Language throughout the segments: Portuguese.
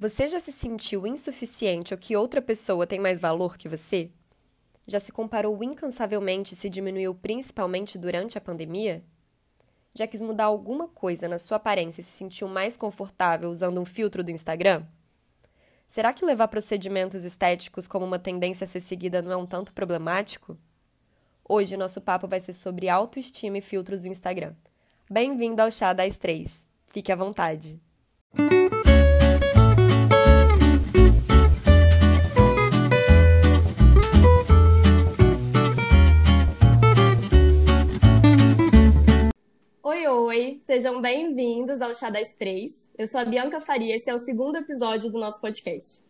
Você já se sentiu insuficiente ou que outra pessoa tem mais valor que você? Já se comparou incansavelmente e se diminuiu principalmente durante a pandemia? Já quis mudar alguma coisa na sua aparência e se sentiu mais confortável usando um filtro do Instagram? Será que levar procedimentos estéticos como uma tendência a ser seguida não é um tanto problemático? Hoje nosso papo vai ser sobre autoestima e filtros do Instagram. Bem-vindo ao Chá das Três. Fique à vontade. Oi! Sejam bem-vindos ao Chá das Três. Eu sou a Bianca Faria e esse é o segundo episódio do nosso podcast.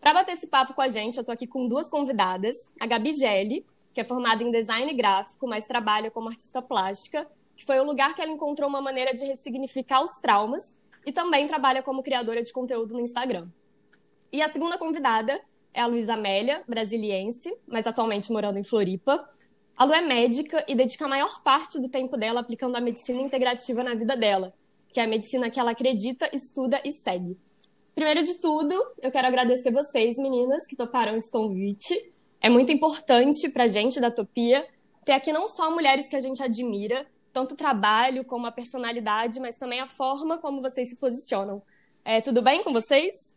Para bater esse papo com a gente, eu tô aqui com duas convidadas. A Gabi Gelli, que é formada em design gráfico, mas trabalha como artista plástica, que foi o lugar que ela encontrou uma maneira de ressignificar os traumas e também trabalha como criadora de conteúdo no Instagram. E a segunda convidada é a Luísa Amélia, brasiliense, mas atualmente morando em Floripa, a Lu é médica e dedica a maior parte do tempo dela aplicando a medicina integrativa na vida dela, que é a medicina que ela acredita, estuda e segue. Primeiro de tudo, eu quero agradecer vocês, meninas, que toparam esse convite. É muito importante para a gente da Topia ter aqui não só mulheres que a gente admira, tanto o trabalho como a personalidade, mas também a forma como vocês se posicionam. É, tudo bem com vocês?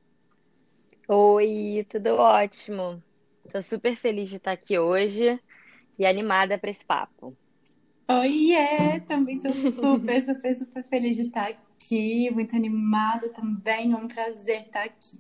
Oi, tudo ótimo. Estou super feliz de estar aqui hoje e animada para esse papo. Oi, é, também estou super, super, super feliz de estar aqui, muito animada também, é um prazer estar aqui.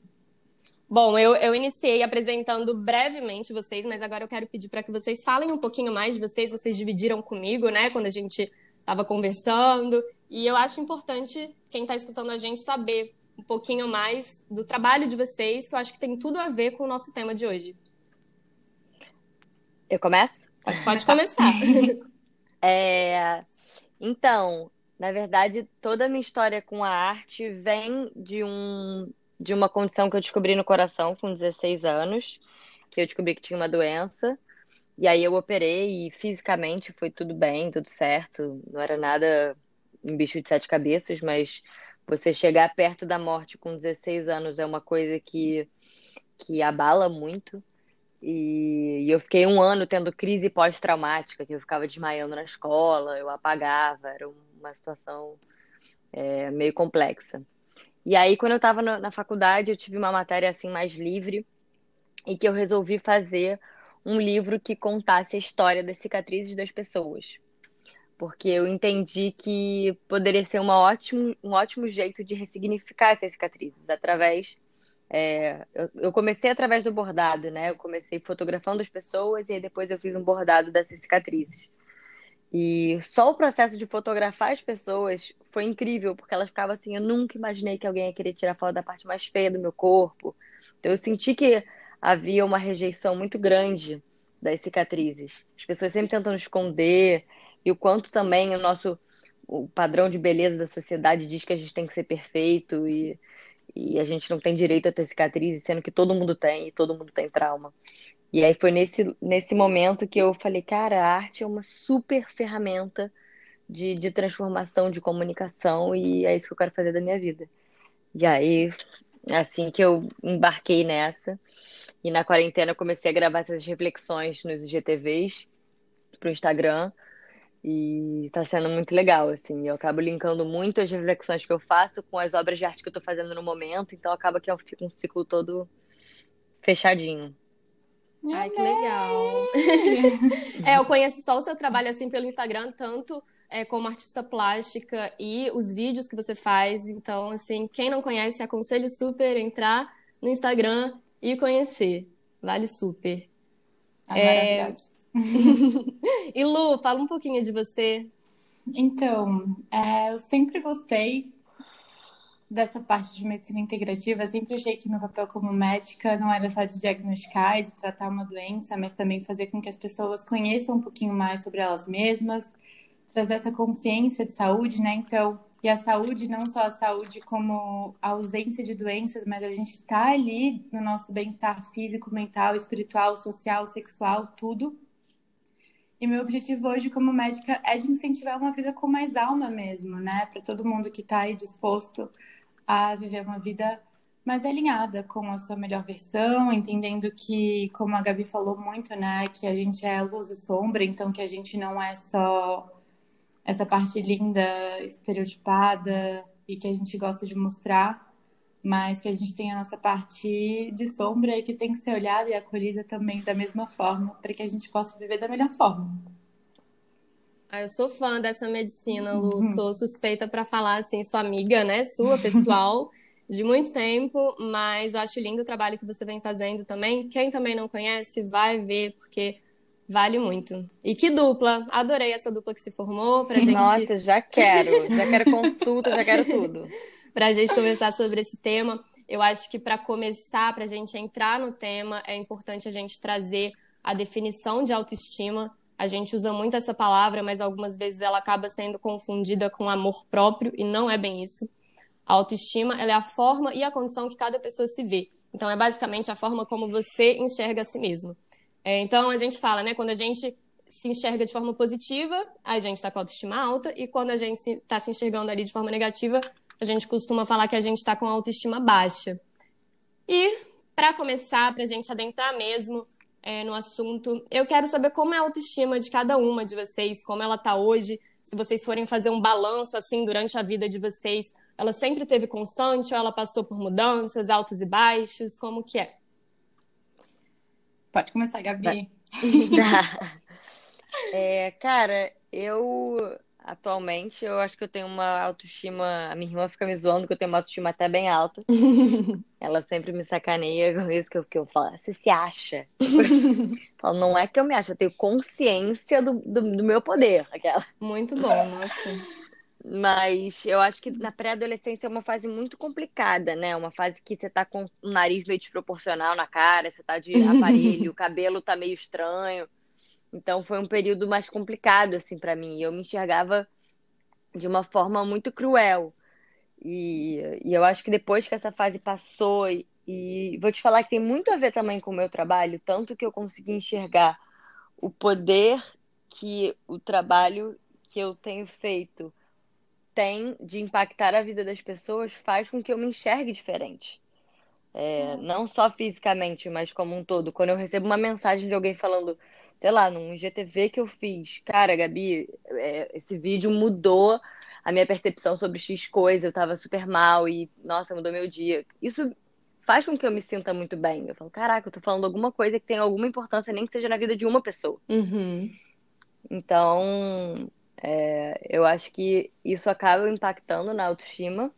Bom, eu, eu iniciei apresentando brevemente vocês, mas agora eu quero pedir para que vocês falem um pouquinho mais de vocês. Vocês dividiram comigo, né, quando a gente estava conversando. E eu acho importante quem está escutando a gente saber um pouquinho mais do trabalho de vocês, que eu acho que tem tudo a ver com o nosso tema de hoje. Eu começo? Pode, pode começar. é, então, na verdade, toda a minha história com a arte vem de, um, de uma condição que eu descobri no coração com 16 anos, que eu descobri que tinha uma doença. E aí eu operei e fisicamente foi tudo bem, tudo certo. Não era nada um bicho de sete cabeças, mas você chegar perto da morte com 16 anos é uma coisa que, que abala muito. E, e eu fiquei um ano tendo crise pós-traumática, que eu ficava desmaiando na escola, eu apagava, era uma situação é, meio complexa. E aí, quando eu estava na, faculdade, eu tive uma matéria assim mais livre e que eu resolvi fazer um livro que contasse a história das cicatrizes das pessoas. Porque eu entendi que poderia ser uma ótimo, um ótimo jeito de ressignificar essas cicatrizes através é, eu, eu, comecei através do bordado, né? Eu comecei fotografando as pessoas e depois eu fiz um bordado dessas cicatrizes. E só o processo de fotografar as pessoas foi incrível, porque elas ficavam assim, eu nunca imaginei que alguém ia querer tirar foto da parte mais feia do meu corpo. Então eu senti que havia uma rejeição muito grande das cicatrizes. As pessoas sempre tentando esconder, e o quanto também o nosso o padrão de beleza da sociedade diz que a gente tem que ser perfeito e e a gente não tem direito a ter cicatrizes, sendo que todo mundo tem e todo mundo tem trauma. E aí foi nesse, nesse momento que eu falei, cara, a arte é uma super ferramenta de, de transformação, de comunicação, e é isso que eu quero fazer da minha vida. E aí, assim que eu embarquei nessa, e na quarentena eu comecei a gravar essas reflexões nos IGTVs pro Instagram, e tá sendo muito legal, assim. Eu acabo linkando muito as reflexões que eu faço com as obras de arte que eu tô fazendo no momento, então acaba que eu fico um ciclo todo fechadinho. Ai, que legal. é, eu conheço só o seu trabalho assim pelo Instagram, tanto é, como artista plástica e os vídeos que você faz. Então, assim, quem não conhece, aconselho super entrar no Instagram e conhecer. Vale super. Ah, é, e Lu, fala um pouquinho de você. Então, é, eu sempre gostei dessa parte de medicina integrativa. sempre achei que meu papel como médica não era só de diagnosticar e de tratar uma doença, mas também fazer com que as pessoas conheçam um pouquinho mais sobre elas mesmas, trazer essa consciência de saúde, né? Então, e a saúde, não só a saúde como a ausência de doenças, mas a gente está ali no nosso bem-estar físico, mental, espiritual, social, sexual, tudo. E meu objetivo hoje como médica é de incentivar uma vida com mais alma mesmo, né? Para todo mundo que está aí disposto a viver uma vida mais alinhada com a sua melhor versão, entendendo que, como a Gabi falou muito, né, que a gente é luz e sombra, então que a gente não é só essa parte linda, estereotipada e que a gente gosta de mostrar, mas que a gente tem a nossa parte de sombra e que tem que ser olhada e acolhida também da mesma forma, para que a gente possa viver da melhor forma. Ah, eu sou fã dessa medicina, Lu. Uhum. Sou suspeita para falar assim, sua amiga, né? Sua, pessoal, de muito tempo, mas acho lindo o trabalho que você vem fazendo também. Quem também não conhece, vai ver, porque vale muito. E que dupla! Adorei essa dupla que se formou pra gente. Nossa, já quero. Já quero consulta, já quero tudo. pra gente conversar sobre esse tema. Eu acho que para começar, pra gente entrar no tema, é importante a gente trazer a definição de autoestima a gente usa muito essa palavra, mas algumas vezes ela acaba sendo confundida com amor próprio e não é bem isso. A autoestima é a forma e a condição que cada pessoa se vê. Então é basicamente a forma como você enxerga a si mesmo. É, então a gente fala, né? Quando a gente se enxerga de forma positiva, a gente está com a autoestima alta, e quando a gente está se enxergando ali de forma negativa, a gente costuma falar que a gente está com autoestima baixa. E para começar, para a gente adentrar mesmo, é, no assunto. Eu quero saber como é a autoestima de cada uma de vocês, como ela está hoje. Se vocês forem fazer um balanço assim durante a vida de vocês, ela sempre teve constante ou ela passou por mudanças, altos e baixos? Como que é? Pode começar, Gabi. é, cara, eu atualmente, eu acho que eu tenho uma autoestima. A minha irmã fica me zoando que eu tenho uma autoestima até bem alta. Ela sempre me sacaneia com isso que eu, que eu falo, você se acha? eu falo, não é que eu me acho, eu tenho consciência do, do, do meu poder. Aquela. Muito bom, nossa. Mas eu acho que na pré-adolescência é uma fase muito complicada, né? Uma fase que você tá com o nariz meio desproporcional na cara, você tá de aparelho, o cabelo tá meio estranho. Então foi um período mais complicado assim para mim. Eu me enxergava de uma forma muito cruel. E, e eu acho que depois que essa fase passou, e, e vou te falar que tem muito a ver também com o meu trabalho, tanto que eu consegui enxergar o poder que o trabalho que eu tenho feito tem de impactar a vida das pessoas, faz com que eu me enxergue diferente. É, hum. Não só fisicamente, mas como um todo. Quando eu recebo uma mensagem de alguém falando sei lá, num IGTV que eu fiz. Cara, Gabi, é, esse vídeo mudou a minha percepção sobre X coisa, eu tava super mal e, nossa, mudou meu dia. Isso faz com que eu me sinta muito bem. Eu falo, caraca, eu tô falando alguma coisa que tem alguma importância, nem que seja na vida de uma pessoa. Uhum. Então, é, eu acho que isso acaba impactando na autoestima.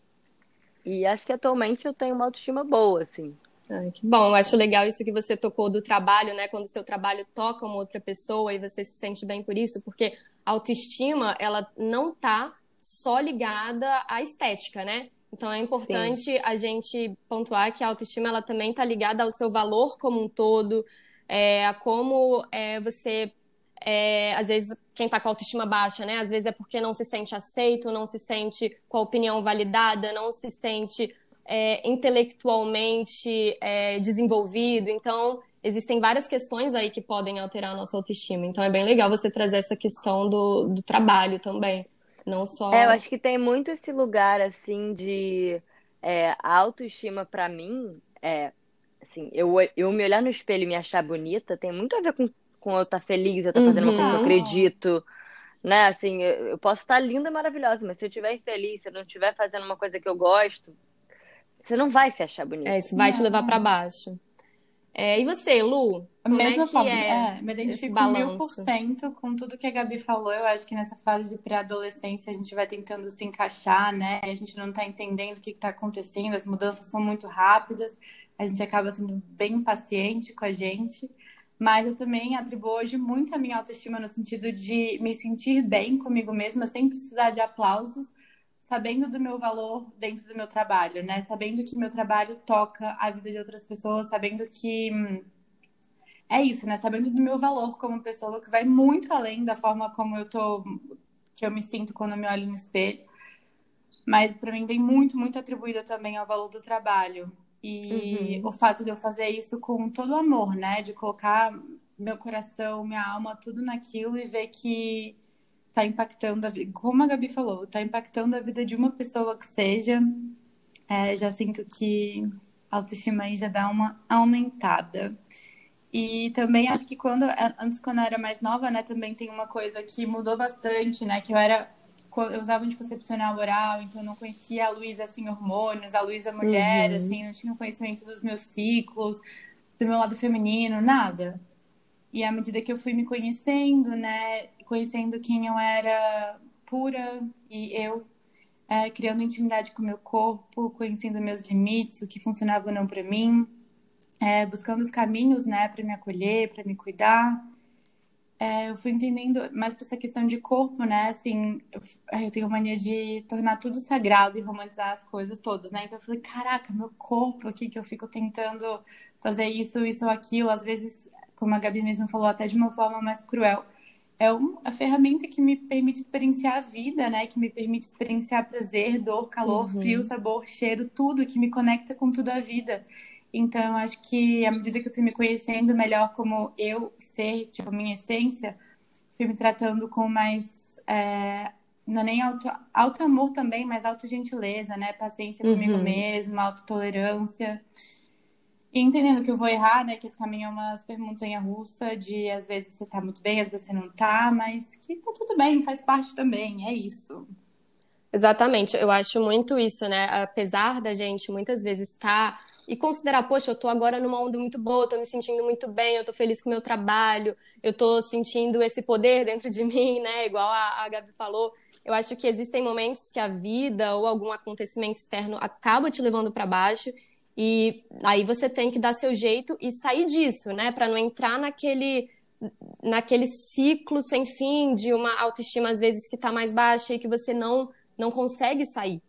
E acho que atualmente eu tenho uma autoestima boa, assim. Ai, que bom, eu acho legal isso que você tocou do trabalho, né? Quando o seu trabalho toca uma outra pessoa e você se sente bem por isso, porque a autoestima, ela não tá só ligada à estética, né? Então é importante Sim. a gente pontuar que a autoestima ela também está ligada ao seu valor como um todo, é, a como é, você, é, às vezes, quem está com a autoestima baixa, né? Às vezes é porque não se sente aceito, não se sente com a opinião validada, não se sente é, intelectualmente é, desenvolvido. Então, existem várias questões aí que podem alterar a nossa autoestima. Então, é bem legal você trazer essa questão do, do trabalho também. Não só. É, eu acho que tem muito esse lugar, assim, de. É, a autoestima, para mim, é. Assim, eu, eu me olhar no espelho e me achar bonita tem muito a ver com, com eu estar tá feliz, eu estar tá fazendo uhum. uma coisa que eu uhum. acredito né? Assim, eu, posso estar linda e maravilhosa, mas se eu estiver infeliz, se eu não estiver fazendo uma coisa que eu gosto, você não vai se achar bonita. É, isso vai não. te levar para baixo. É, e você, Lu? A mesma é forma, é, é, me identifico mil por cento com tudo que a Gabi falou. Eu acho que nessa fase de pré-adolescência a gente vai tentando se encaixar, né? A gente não tá entendendo o que, que tá acontecendo, as mudanças são muito rápidas, a gente acaba sendo bem impaciente com a gente. Mas eu também atribuo hoje muito a minha autoestima no sentido de me sentir bem comigo mesma, sem precisar de aplausos, sabendo do meu valor dentro do meu trabalho, né? Sabendo que meu trabalho toca a vida de outras pessoas, sabendo que hum, é isso, né? Sabendo do meu valor como pessoa, que vai muito além da forma como eu tô, que eu me sinto quando eu me olho no espelho. Mas para mim tem muito, muito atribuída também ao valor do trabalho. E uhum. o fato de eu fazer isso com todo o amor, né? De colocar meu coração, minha alma, tudo naquilo e ver que está impactando a vida, como a Gabi falou, está impactando a vida de uma pessoa que seja. É, já sinto que a autoestima aí já dá uma aumentada. E também acho que quando, antes quando eu era mais nova, né, também tem uma coisa que mudou bastante, né, que eu era eu usava anticoncepcional oral, então eu não conhecia a Luísa assim hormônios, a Luísa mulher, uhum. assim, não tinha conhecimento dos meus ciclos, do meu lado feminino, nada. E à medida que eu fui me conhecendo, né, conhecendo quem eu era pura e eu é, criando intimidade com o meu corpo, conhecendo meus limites, o que funcionava ou não para mim, é, buscando os caminhos, né, para me acolher, para me cuidar. É, eu fui entendendo mais para essa questão de corpo, né? Assim, eu, eu, tenho mania de tornar tudo sagrado e romantizar as coisas todas, né? Então eu falei, caraca, meu corpo aqui que eu fico tentando fazer isso, isso ou aquilo, às vezes, como a Gabi mesmo falou, até de uma forma mais cruel. É uma a ferramenta que me permite experienciar a vida, né? Que me permite experienciar prazer, dor, calor, uhum. frio, sabor, cheiro, tudo que me conecta com tudo a vida. Então, eu acho que à medida que eu fui me conhecendo melhor como eu ser, tipo, minha essência, fui me tratando com mais. É, não é nem auto, auto amor também, mas auto gentileza, né? Paciência uhum. comigo mesma, autotolerância. Entendendo que eu vou errar, né? Que esse caminho é uma super montanha russa, de às vezes você tá muito bem, às vezes você não tá, mas que tá tudo bem, faz parte também, é isso. Exatamente, eu acho muito isso, né? Apesar da gente muitas vezes estar. Tá e considerar, poxa, eu tô agora numa onda muito boa, tô me sentindo muito bem, eu tô feliz com o meu trabalho, eu tô sentindo esse poder dentro de mim, né? Igual a, a Gabi falou. Eu acho que existem momentos que a vida ou algum acontecimento externo acaba te levando para baixo e aí você tem que dar seu jeito e sair disso, né? Para não entrar naquele naquele ciclo sem fim de uma autoestima às vezes que está mais baixa e que você não não consegue sair.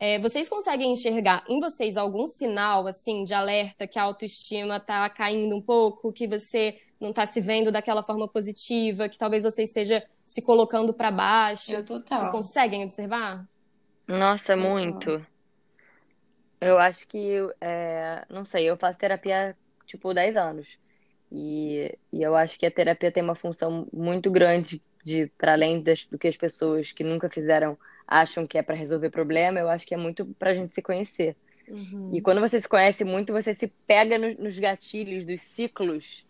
É, vocês conseguem enxergar em vocês algum sinal assim de alerta que a autoestima está caindo um pouco, que você não está se vendo daquela forma positiva, que talvez você esteja se colocando para baixo? Eu total. Vocês conseguem observar? Nossa, total. muito. Eu acho que, é, não sei, eu faço terapia tipo 10 anos. E, e eu acho que a terapia tem uma função muito grande de para além das, do que as pessoas que nunca fizeram acham que é para resolver problema, eu acho que é muito para a gente se conhecer. Uhum. E quando você se conhece muito, você se pega no, nos gatilhos dos ciclos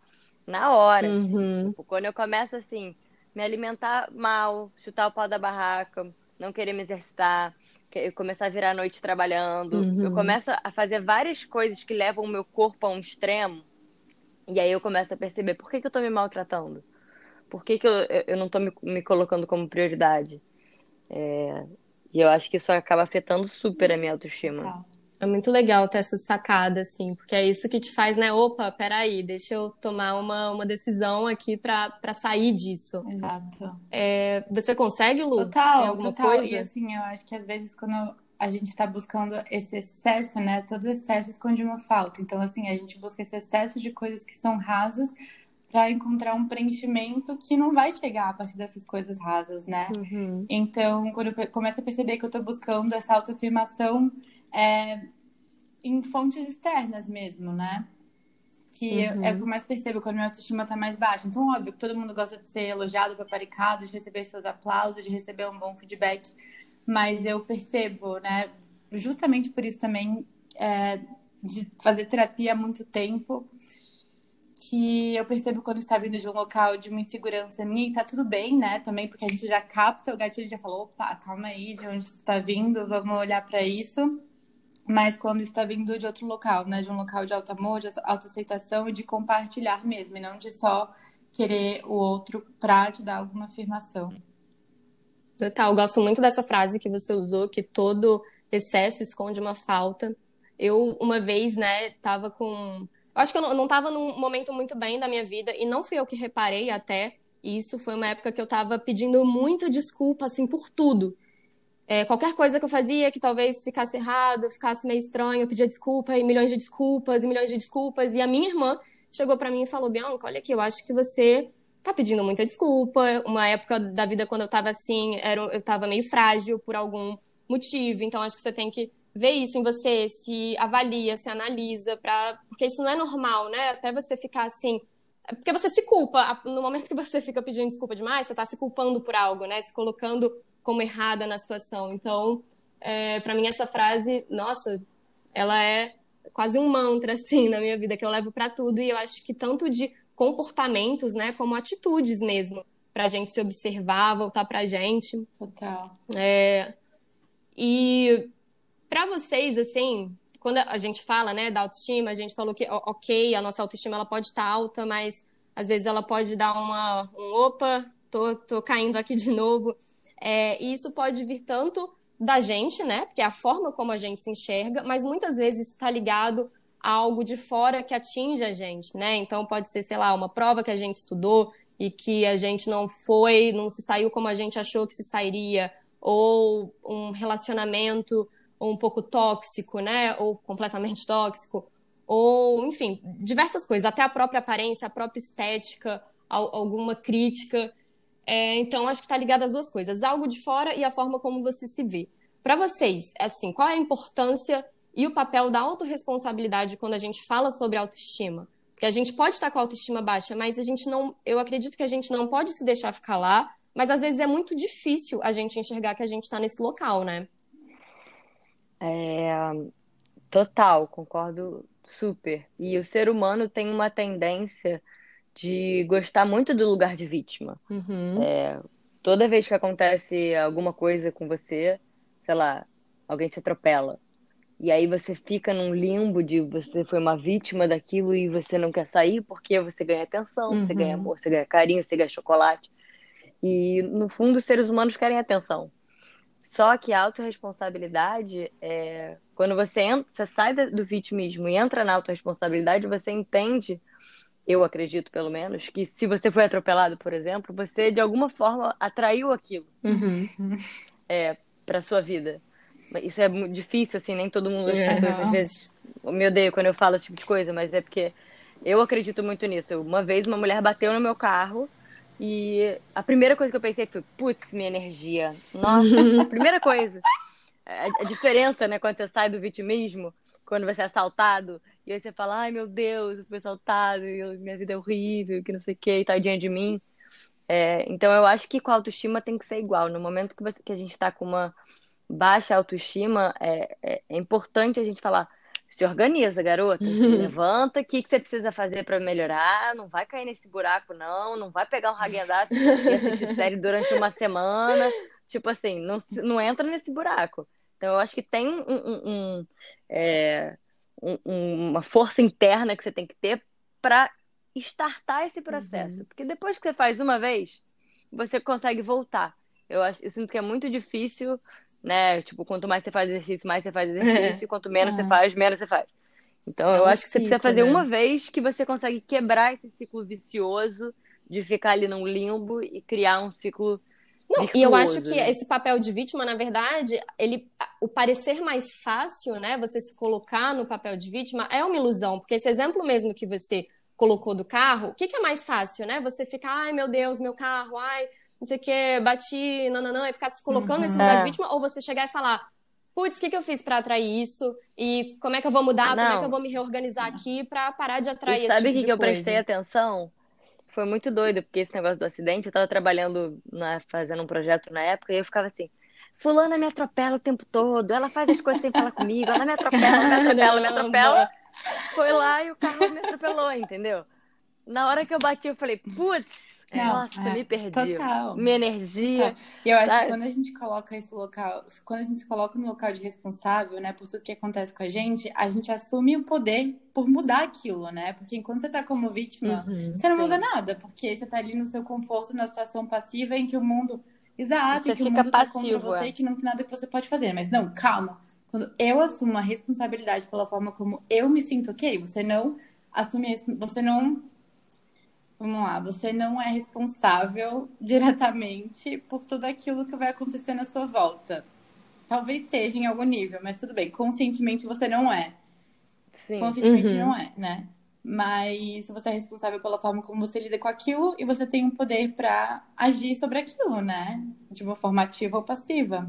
na hora. Assim. Uhum. Assim. Tipo, quando eu começo assim, me alimentar mal, chutar o pau da barraca, não querer me exercitar, eu começar a virar a noite trabalhando, uhum. eu começo a fazer várias coisas que levam o meu corpo a um extremo. E aí eu começo a perceber por que, que eu tô me maltratando? Por que, que eu, eu não tô me, me colocando como prioridade? É, e eu acho que isso acaba afetando super a minha autoestima. É muito legal ter essa sacada, assim, porque é isso que te faz, né? Opa, peraí, deixa eu tomar uma, uma decisão aqui para sair disso. Exato. É, você consegue, Lu? Total, alguma total. Coisa? E assim, eu acho que às vezes quando a gente está buscando esse excesso, né? Todo excesso esconde uma falta. Então, assim, a gente busca esse excesso de coisas que são rasas para encontrar um preenchimento que não vai chegar a partir dessas coisas rasas, né? Uhum. Então, quando eu começo a perceber que eu estou buscando essa autoafirmação é, em fontes externas mesmo, né? Que uhum. é o que eu mais percebo quando minha autoestima está mais baixa. Então, óbvio que todo mundo gosta de ser elogiado, paparicado, de receber seus aplausos, de receber um bom feedback. Mas eu percebo, né? Justamente por isso também, é, de fazer terapia há muito tempo, que eu percebo quando está vindo de um local de uma insegurança minha, e tá tudo bem, né? Também, porque a gente já capta o gatilho, já falou, opa, calma aí, de onde você está vindo, vamos olhar para isso. Mas quando está vindo de outro local, né? De um local de alto amor, de autoaceitação e de compartilhar mesmo, e não de só querer o outro para te dar alguma afirmação. Total, gosto muito dessa frase que você usou, que todo excesso esconde uma falta. Eu, uma vez, né, tava com eu acho que eu não estava num momento muito bem da minha vida e não fui eu que reparei até isso. Foi uma época que eu estava pedindo muita desculpa, assim, por tudo. É, qualquer coisa que eu fazia que talvez ficasse errado, ficasse meio estranho, eu pedia desculpa e milhões de desculpas e milhões de desculpas. E a minha irmã chegou para mim e falou: Bianca, olha aqui, eu acho que você tá pedindo muita desculpa. Uma época da vida quando eu tava assim, era, eu tava meio frágil por algum motivo, então acho que você tem que vê isso em você, se avalia, se analisa, pra... porque isso não é normal, né? Até você ficar assim. É porque você se culpa. No momento que você fica pedindo desculpa demais, você está se culpando por algo, né? Se colocando como errada na situação. Então, é, para mim, essa frase, nossa, ela é quase um mantra assim na minha vida que eu levo para tudo e eu acho que tanto de comportamentos, né, como atitudes mesmo, para a gente se observar, voltar para a gente. Total. É, e para vocês, assim, quando a gente fala, né, da autoestima, a gente falou que, ok, a nossa autoestima ela pode estar tá alta, mas às vezes ela pode dar uma, um opa, tô, tô caindo aqui de novo. É, e isso pode vir tanto da gente, né? Porque é a forma como a gente se enxerga, mas muitas vezes isso está ligado a algo de fora que atinge a gente, né? Então pode ser, sei lá, uma prova que a gente estudou e que a gente não foi, não se saiu como a gente achou que se sairia, ou um relacionamento um pouco tóxico, né? Ou completamente tóxico, ou enfim, diversas coisas, até a própria aparência, a própria estética, alguma crítica. É, então, acho que está ligado às duas coisas, algo de fora e a forma como você se vê. Para vocês, é assim, qual é a importância e o papel da autorresponsabilidade quando a gente fala sobre autoestima? Porque a gente pode estar com a autoestima baixa, mas a gente não, eu acredito que a gente não pode se deixar ficar lá, mas às vezes é muito difícil a gente enxergar que a gente está nesse local, né? É, total, concordo super. E o ser humano tem uma tendência de gostar muito do lugar de vítima. Uhum. É, toda vez que acontece alguma coisa com você, sei lá, alguém te atropela. E aí você fica num limbo de você foi uma vítima daquilo e você não quer sair porque você ganha atenção, uhum. você ganha amor, você ganha carinho, você ganha chocolate. E no fundo os seres humanos querem atenção. Só que a autorresponsabilidade é quando você, entra, você sai do vitimismo e entra na autorresponsabilidade, você entende eu acredito pelo menos, que se você foi atropelado, por exemplo, você de alguma forma atraiu aquilo uhum. é, para sua vida. Isso é muito difícil, assim, nem todo mundo, as é. pessoas às vezes me odeio quando eu falo esse tipo de coisa, mas é porque eu acredito muito nisso. Uma vez uma mulher bateu no meu carro e a primeira coisa que eu pensei foi, putz, minha energia. Nossa, a primeira coisa. A, diferença, né, quando você sai do vitimismo, quando você é assaltado, e aí você fala, ai meu Deus, eu fui assaltado, minha vida é horrível, que não sei o que, tadinha de mim. É, então eu acho que com a autoestima tem que ser igual. No momento que, você, que a gente está com uma baixa autoestima, é, é, é, importante a gente falar, se organiza, garota, se levanta, o que, que você precisa fazer para melhorar, não vai cair nesse buraco, não, não vai pegar um Hagendaz e assistir série durante uma semana, tipo assim, não, não entra nesse buraco. Então eu acho que tem um, um, um é, um, uma força interna que você tem que ter para startar esse processo. Uhum. Porque depois que você faz uma vez, você consegue voltar. Eu, acho, eu sinto que é muito difícil, né? Tipo, quanto mais você faz exercício, mais você faz exercício, é. quanto menos é. você faz, menos você faz. Então, é eu um acho que você precisa fazer né? uma vez que você consegue quebrar esse ciclo vicioso de ficar ali num limbo e criar um ciclo não, e eu acho que né? esse papel de vítima, na verdade, ele, o parecer mais fácil, né? Você se colocar no papel de vítima é uma ilusão, porque esse exemplo mesmo que você colocou do carro, o que, que é mais fácil, né? Você ficar, ai meu Deus, meu carro, ai, não sei o que, bati, não, não, não, e ficar se colocando uhum. nesse lugar de é. vítima, ou você chegar e falar, putz, o que, que eu fiz para atrair isso? E como é que eu vou mudar? Não. Como é que eu vou me reorganizar aqui para parar de atrair e sabe o tipo que, que eu prestei atenção? Foi muito doido, porque esse negócio do acidente, eu tava trabalhando, na, fazendo um projeto na época, e eu ficava assim, fulana me atropela o tempo todo, ela faz as coisas sem falar comigo, ela me atropela, me atropela, me atropela. Foi lá e o carro me atropelou, entendeu? Na hora que eu bati, eu falei, putz, não, Nossa, é, me perdi. Total. Minha energia. Total. E eu acho sabe? que quando a gente coloca esse local, quando a gente se coloca no local de responsável, né, por tudo que acontece com a gente, a gente assume o poder por mudar aquilo, né? Porque enquanto você tá como vítima, uhum, você não sim. muda nada, porque você tá ali no seu conforto, na situação passiva em que o mundo. Exato, em que o mundo passivo, tá contra você é. e que não tem nada que você pode fazer. Mas não, calma. Quando eu assumo a responsabilidade pela forma como eu me sinto ok, você não assume, você não Vamos lá, você não é responsável diretamente por tudo aquilo que vai acontecer na sua volta. Talvez seja em algum nível, mas tudo bem. Conscientemente você não é. Sim. Conscientemente uhum. não é, né? Mas você é responsável pela forma como você lida com aquilo e você tem um poder para agir sobre aquilo, né? De uma forma ativa ou passiva.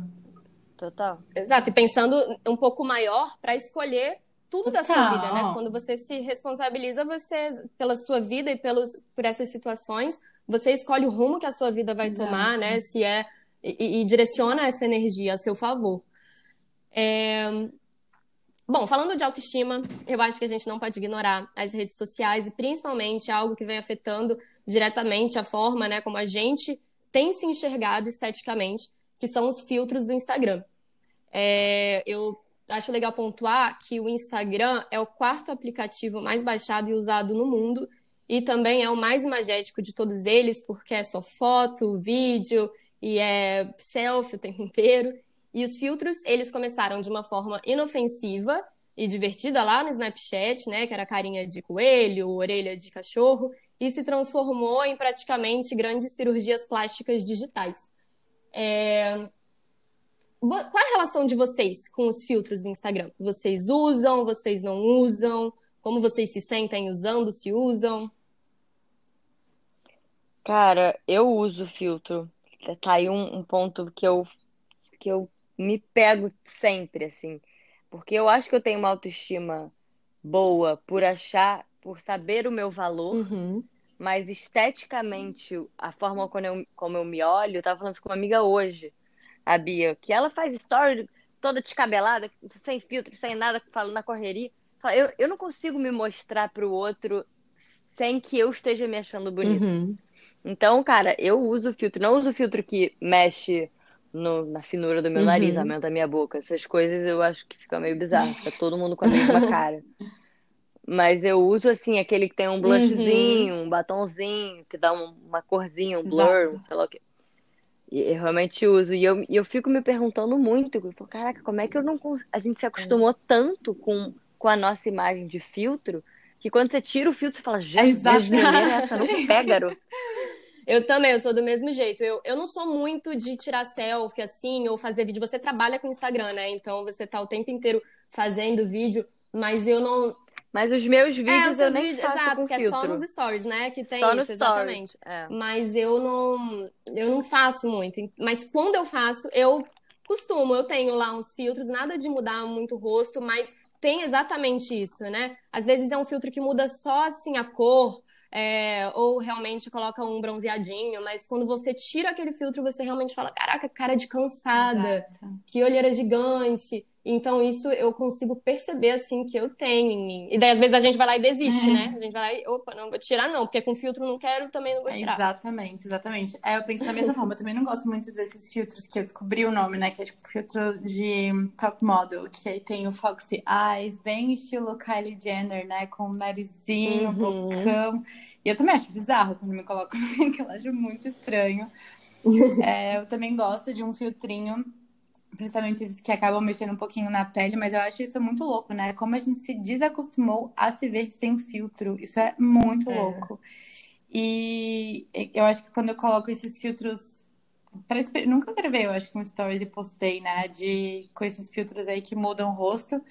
Total. Exato. E pensando um pouco maior para escolher tudo da sua vida, né? Quando você se responsabiliza você pela sua vida e pelos, por essas situações, você escolhe o rumo que a sua vida vai Exato. tomar, né? Se é e, e, direciona essa energia a seu favor. É... Bom, falando de autoestima, eu acho que a gente não pode ignorar as redes sociais e principalmente algo que vem afetando diretamente a forma, né, como a gente tem se enxergado esteticamente, que são os filtros do Instagram. É, eu acho legal pontuar que o Instagram é o quarto aplicativo mais baixado e usado no mundo e também é o mais imagético de todos eles, porque é só foto, vídeo e é selfie o tempo inteiro. E os filtros, eles começaram de uma forma inofensiva e divertida lá no Snapchat, né, que era carinha de coelho, orelha de cachorro, e se transformou em praticamente grandes cirurgias plásticas digitais. É... Qual é a relação de vocês com os filtros do Instagram? Vocês usam, vocês não usam? Como vocês se sentem usando, se usam? Cara, eu uso filtro. Tá aí um, um ponto que eu, que eu me pego sempre, assim. Porque eu acho que eu tenho uma autoestima boa por achar, por saber o meu valor, Uhum. mas esteticamente, a forma como eu, como eu me olho, eu tava falando isso com uma amiga hoje, a Bia, que ela faz story toda descabelada, sem filtro, sem nada, falando na correria. Eu, eu não consigo me mostrar pro outro sem que eu esteja me achando bonita. Uhum. Então, cara, eu uso filtro. Não uso filtro que mexe no- na finura do meu Uhum. nariz, aumenta a minha boca. Essas coisas eu acho que fica meio bizarro. Fica todo mundo com a mesma cara. Mas eu uso, assim, aquele que tem um blushzinho, um batonzinho, que dá um- uma corzinha, um blur, Exato. sei lá o quê. E eu realmente uso. E eu, e eu fico me perguntando muito. Eu falo, Caraca, como é que eu não consigo... A gente se acostumou tanto com, com a nossa imagem de filtro, que quando você tira o filtro, você fala, Exato. menina, essa não pega, garoto. Eu também, eu sou do mesmo jeito. Eu, eu não sou muito de tirar selfie assim ou fazer vídeo. Você trabalha com Instagram, né? Então você tá o tempo inteiro fazendo vídeo, mas eu não. Mas os meus É, vídeos os eu seus nem vídeos, faço exato, com que é só filtro. nos stories, né? Que tem Só isso, nos exatamente. stories. É. Mas eu não, eu não faço muito. Mas quando eu faço, eu costumo. Eu tenho lá uns filtros, nada de mudar muito o rosto, mas tem exatamente isso, né? Às vezes é um filtro que muda só assim a cor, é, ou realmente coloca um bronzeadinho, mas quando você tira aquele filtro, você realmente fala: caraca, cara de cansada, Exato. que olheira gigante. Então, isso eu consigo perceber, assim, que eu tenho em mim. E daí, às vezes, a gente vai lá e desiste, É. né? A gente vai lá e, opa, não vou tirar, não, porque com filtro não quero, também não vou É, tirar. exatamente, exatamente. É, eu penso da mesma forma. Eu também não gosto muito desses filtros que eu descobri o nome, né? Que é tipo filtro de top model, que aí tem o Foxy Eyes, bem estilo Kylie Jenner, né? Com o narizinho, Uhum. bocão. E eu também acho bizarro quando me colocam que eu acho muito estranho. É, eu também gosto de um filtrinho, principalmente esses que acabam mexendo um pouquinho na pele, mas eu acho isso muito louco, né? Como a gente se desacostumou a se ver sem filtro. Isso é muito É. louco. E eu acho que quando eu coloco esses filtros. pra Nunca gravei, eu acho que um stories e postei, né? De, com esses filtros aí que mudam o rosto.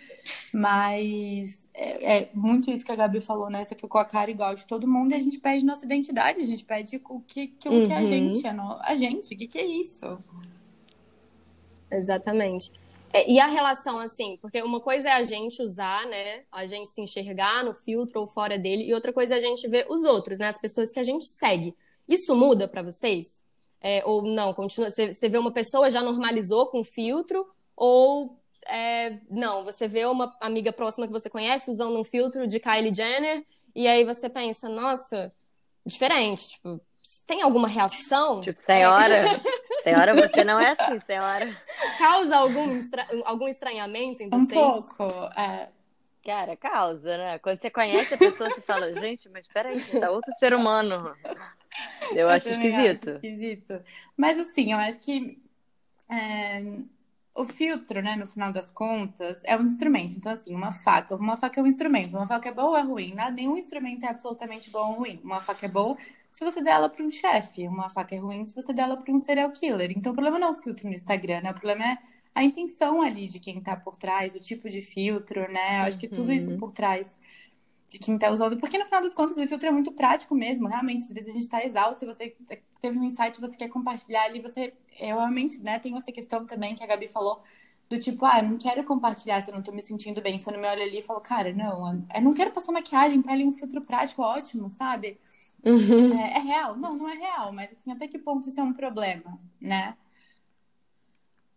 Mas é, é muito isso que a Gabi falou, né? Você ficou a cara igual de todo mundo e a gente perde nossa identidade, a gente perde o que, aquilo que é a Uhum. gente, a, no- a gente. O que, que é isso? Exatamente. É, e a relação, assim, porque uma coisa é a gente usar, né? A gente se enxergar no filtro ou fora dele, e outra coisa é a gente ver os outros, né? As pessoas que a gente segue. Isso muda pra vocês? É, ou não? Continua. Você, você vê uma pessoa já normalizou com filtro, ou é, não, você vê uma amiga próxima que você conhece usando um filtro de Kylie Jenner, e aí você pensa, nossa, diferente, tipo, tem alguma reação? Tipo, senhora, senhora, você não é assim, senhora. Causa algum, estra- algum estranhamento em Um vocês? pouco. É, Cara, causa, né? Quando você conhece a pessoa, você fala, gente, mas peraí, você tá outro ser humano. Eu acho também esquisito. acho esquisito. Mas assim, eu acho que é, o filtro, né, no final das contas, é um instrumento. Então, assim, uma faca, uma faca é um instrumento. Uma faca é boa ou é ruim? Nada, nenhum instrumento é absolutamente bom ou ruim. Uma faca é boa se você der ela para um chefe. Uma faca é ruim se você der ela para um serial killer. Então, o problema não é o filtro no Instagram, né? O problema é a intenção ali de quem tá por trás, o tipo de filtro, né? Eu acho que tudo isso Uhum. por trás de quem tá usando, porque no final das contas o filtro é muito prático mesmo, realmente, às vezes a gente tá exausto, se você teve um insight, você quer compartilhar ali, você, eu realmente, né, tem essa questão também que a Gabi falou, do tipo, ah, eu não quero compartilhar se eu não tô me sentindo bem, se eu não me olho ali e falo, cara, não, eu não quero passar maquiagem, tá ali um filtro prático ótimo, sabe? Uhum. É, é real? Não, não é real, mas assim, até que ponto isso é um problema, né?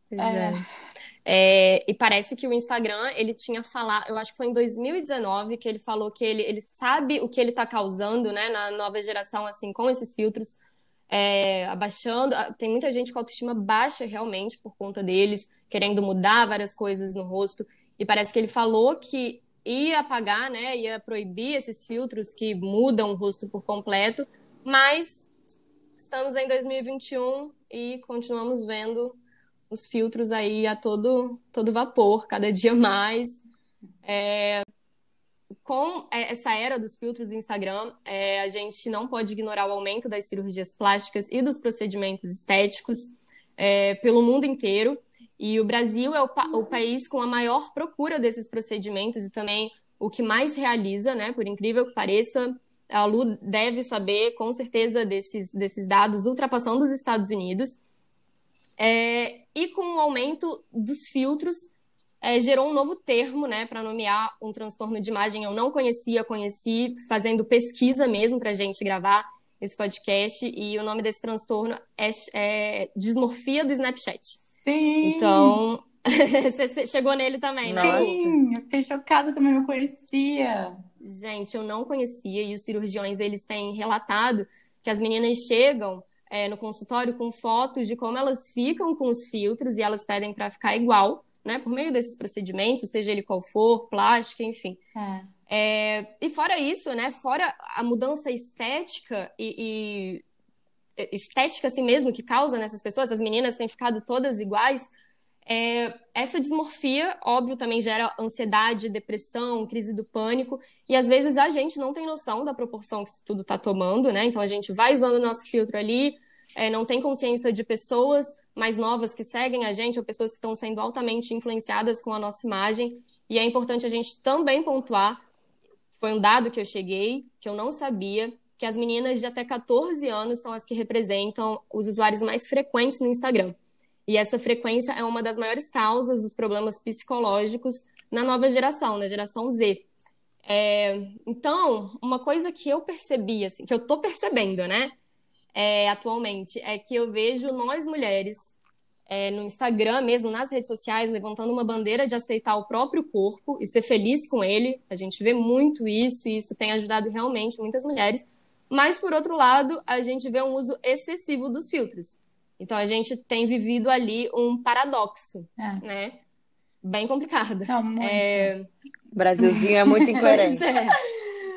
Pois é. É, e parece que o Instagram, ele tinha falado, eu acho que foi em 2019 que ele falou que ele, ele sabe o que ele está causando, né, na nova geração, assim, com esses filtros é, abaixando. Tem muita gente com autoestima baixa realmente por conta deles, querendo mudar várias coisas no rosto. E parece que ele falou que ia apagar, né, ia proibir esses filtros que mudam o rosto por completo, mas estamos em 2021 e continuamos vendo os filtros aí a todo, todo vapor, cada dia mais. É, com essa era dos filtros do Instagram, é, a gente não pode ignorar o aumento das cirurgias plásticas e dos procedimentos estéticos é, pelo mundo inteiro. E o Brasil é o, pa o, país com a maior procura desses procedimentos e também o que mais realiza, né? Por incrível que pareça, a Lu deve saber com certeza desses, desses dados, ultrapassando os Estados Unidos. É, e com o aumento dos filtros, é, gerou um novo termo né, para nomear um transtorno de imagem. Eu não conhecia, conheci fazendo pesquisa mesmo para a gente gravar esse podcast. E o nome desse transtorno é, é dismorfia do Snapchat. Sim! Então, você chegou nele também, né? Sim, eu fiquei chocada, também não conhecia. Gente, eu não conhecia e os cirurgiões eles têm relatado que as meninas chegam é, no consultório com fotos de como elas ficam com os filtros e elas pedem para ficar igual, né? Por meio desses procedimentos, seja ele qual for, plástico, enfim. É. É, e fora isso, né? Fora a mudança estética e estética assim mesmo que causa nessas pessoas, as meninas têm ficado todas iguais. É, essa dismorfia, óbvio, também gera ansiedade, depressão, crise do pânico, e às vezes a gente não tem noção da proporção que isso tudo está tomando, né? Então a gente vai usando o nosso filtro ali, é, não tem consciência de pessoas mais novas que seguem a gente, ou pessoas que estão sendo altamente influenciadas com a nossa imagem, e é importante a gente também pontuar, foi um dado que eu cheguei, que eu não sabia, que as meninas de até 14 anos são as que representam os usuários mais frequentes no Instagram. E essa frequência é uma das maiores causas dos problemas psicológicos na nova geração, na geração Z. É, então, uma coisa que eu percebi, assim, que eu tô percebendo, né, é, atualmente, é que eu vejo nós mulheres é, no Instagram mesmo, nas redes sociais, levantando uma bandeira de aceitar o próprio corpo e ser feliz com ele. A gente vê muito isso e isso tem ajudado realmente muitas mulheres. Mas, por outro lado, a gente vê um uso excessivo dos filtros. Então a gente tem vivido ali um paradoxo, é. né? Bem complicado. Não, muito. É... Brasilzinho é muito incoerente. é.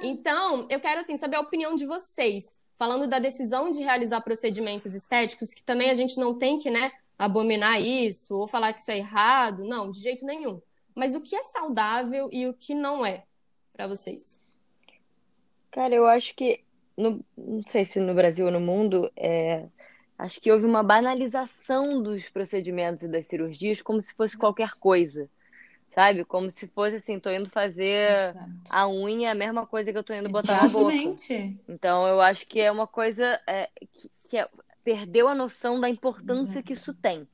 Então, eu quero assim saber a opinião de vocês, falando da decisão de realizar procedimentos estéticos, que também a gente não tem que, né, abominar isso ou falar que isso é errado, não, de jeito nenhum. Mas o que é saudável e o que não é para vocês? Cara, eu acho que no, não sei se no Brasil ou no mundo, é, Acho que houve uma banalização dos procedimentos e das cirurgias como se fosse qualquer coisa. Sabe? Como se fosse assim, tô indo fazer Exato. a unha, a mesma coisa que eu tô indo botar Exatamente. na boca. Então eu acho que é uma coisa é, que, que é, perdeu a noção da importância Exato. que isso tem.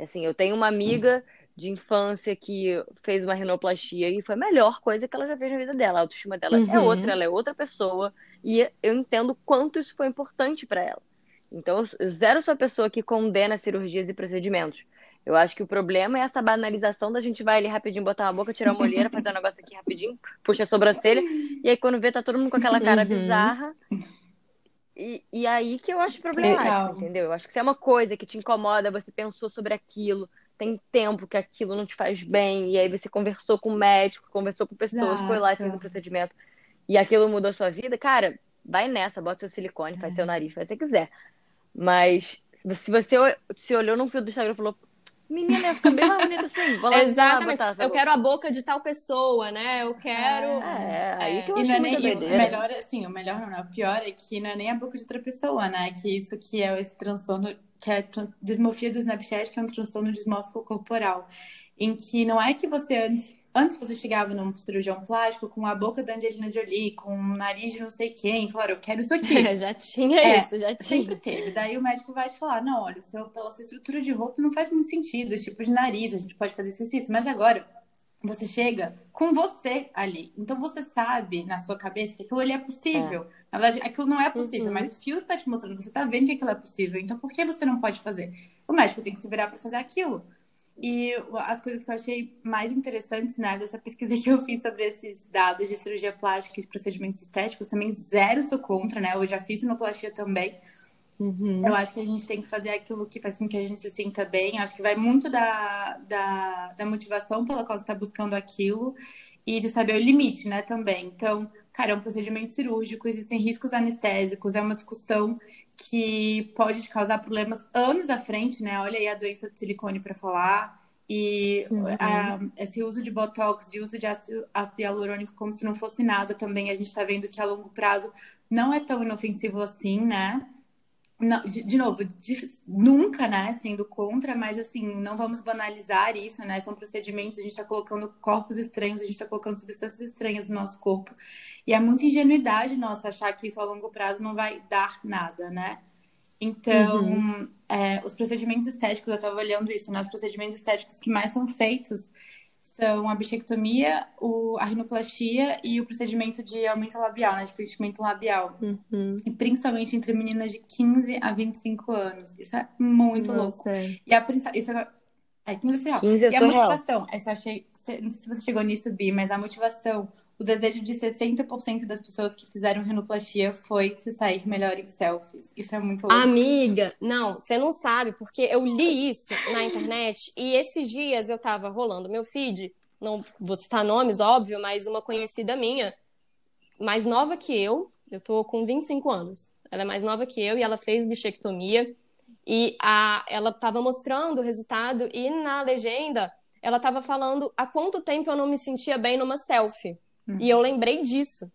Assim, eu tenho uma amiga de infância que fez uma rinoplastia e foi a melhor coisa que ela já fez na vida dela. A autoestima dela é uhum. é outra, ela é outra pessoa e eu entendo quanto isso foi importante para ela. Então, eu zero sou a pessoa que condena cirurgias e procedimentos. Eu acho que o problema é essa banalização da gente vai ali rapidinho botar uma boca, tirar uma olheira, fazer um negócio aqui rapidinho, puxa a sobrancelha, e aí quando vê tá todo mundo com aquela cara uhum. bizarra. E, e aí que eu acho problemático, Legal. entendeu? Eu acho que se é uma coisa que te incomoda, você pensou sobre aquilo, tem tempo que aquilo não te faz bem, e aí você conversou com o médico, conversou com pessoas, Exato. foi lá e fez um procedimento, e aquilo mudou a sua vida, cara, vai nessa, bota seu silicone, faz seu nariz, faz o que você quiser. Mas se você se olhou num fio do Instagram e falou, menina, ia ficar bem mais bonita assim. Vou lá Exatamente. Lá, eu quero a boca de tal pessoa, né? Eu quero. É, é aí que eu e não é nem, o melhor, assim, o melhor não, o pior é que não é nem a boca de outra pessoa, né? Que isso que é esse transtorno, que é dismorfia do Snapchat, que é um transtorno dismórfico corporal. Em que não é que você antes Antes você chegava num cirurgião plástico com a boca da Angelina Jolie, com o nariz de não sei quem, claro, eu quero isso aqui. Já tinha é, isso, já tinha. Sempre teve. Daí o médico vai te falar, não, olha, seu, pela sua estrutura de rosto não faz muito sentido, esse tipo de nariz, a gente pode fazer isso isso. Mas agora, você chega com você ali. Então você sabe na sua cabeça que aquilo ali é possível. É. Na verdade, aquilo não é possível, uhum. mas o filtro está te mostrando, você está vendo que aquilo é possível. Então por que você não pode fazer? O médico tem que se virar para fazer aquilo. E as coisas que eu achei mais interessantes, né, dessa pesquisa que eu fiz sobre esses dados de cirurgia plástica e procedimentos estéticos, também zero sou contra, né? Eu já fiz sinoplastia também. Uhum. Eu acho que a gente tem que fazer aquilo que faz com que a gente se sinta bem. Acho que vai muito da, da, da motivação pela qual você está buscando aquilo e de saber o limite, né, também. Então, cara, é um procedimento cirúrgico, existem riscos anestésicos, é uma discussão que pode te causar problemas anos à frente, né? Olha aí a doença de silicone para falar. E uhum. a, esse uso de botox, de uso de ácido, ácido hialurônico como se não fosse nada também, a gente está vendo que a longo prazo não é tão inofensivo assim, né? Não, de, de, novo, de, nunca, né, sendo contra, mas assim, não vamos banalizar isso, né? São procedimentos, a gente está colocando corpos estranhos, a gente está colocando substâncias estranhas no nosso corpo. E é muita ingenuidade nossa achar que isso a longo prazo não vai dar nada, né? Então, uhum. é, os procedimentos estéticos, eu estava olhando isso, né? Os procedimentos estéticos que mais são feitos são a bichectomia, o, a rinoplastia e o procedimento de aumento labial, né? De preenchimento labial. Uhum. E principalmente entre meninas de 15 a 25 anos. Isso é muito Nossa. louco. É. E a isso é, é 15 é surreal. 15 é e a motivação, essa eu achei, não sei se você chegou nisso, Bi, mas a motivação o desejo de 60% das pessoas que fizeram rinoplastia foi se sair melhor em selfies. Isso é muito louco. Amiga, não, você não sabe, porque eu li isso na internet e esses dias eu tava rolando meu feed, não vou citar nomes, óbvio, mas uma conhecida minha, mais nova que eu, eu tô com 25 anos. Ela é mais nova que eu e ela fez bichectomia. E a, ela estava mostrando o resultado e na legenda ela estava falando há quanto tempo eu não me sentia bem numa selfie. Hum. E eu lembrei disso.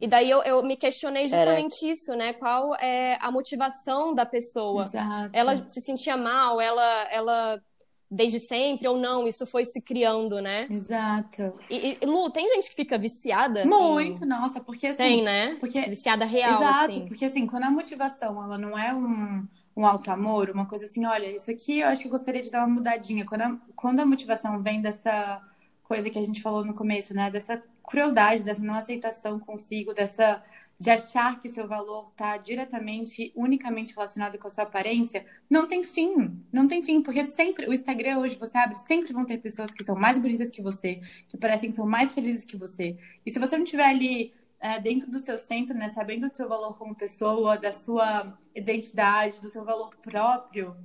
E daí eu, eu me questionei justamente isso, né? Qual é a motivação da pessoa? Exato. Ela se sentia mal, ela, ela desde sempre ou não, isso foi se criando, né? Exato. E, e Lu, tem gente que fica viciada? Muito, em... nossa, porque assim. Tem, né? Porque... Viciada real. Exato, assim. porque assim, quando a motivação ela não é um, um alto amor, uma coisa assim, olha, isso aqui eu acho que eu gostaria de dar uma mudadinha. Quando a, quando a motivação vem dessa coisa que a gente falou no começo, né? Dessa crueldade, dessa não aceitação consigo, dessa de achar que seu valor está diretamente, unicamente relacionado com a sua aparência, não tem fim. Não tem fim, porque sempre, o Instagram hoje você abre, sempre vão ter pessoas que são mais bonitas que você, que parecem que estão mais felizes que você. E se você não estiver ali é, dentro do seu centro, né, sabendo do seu valor como pessoa, da sua identidade, do seu valor próprio,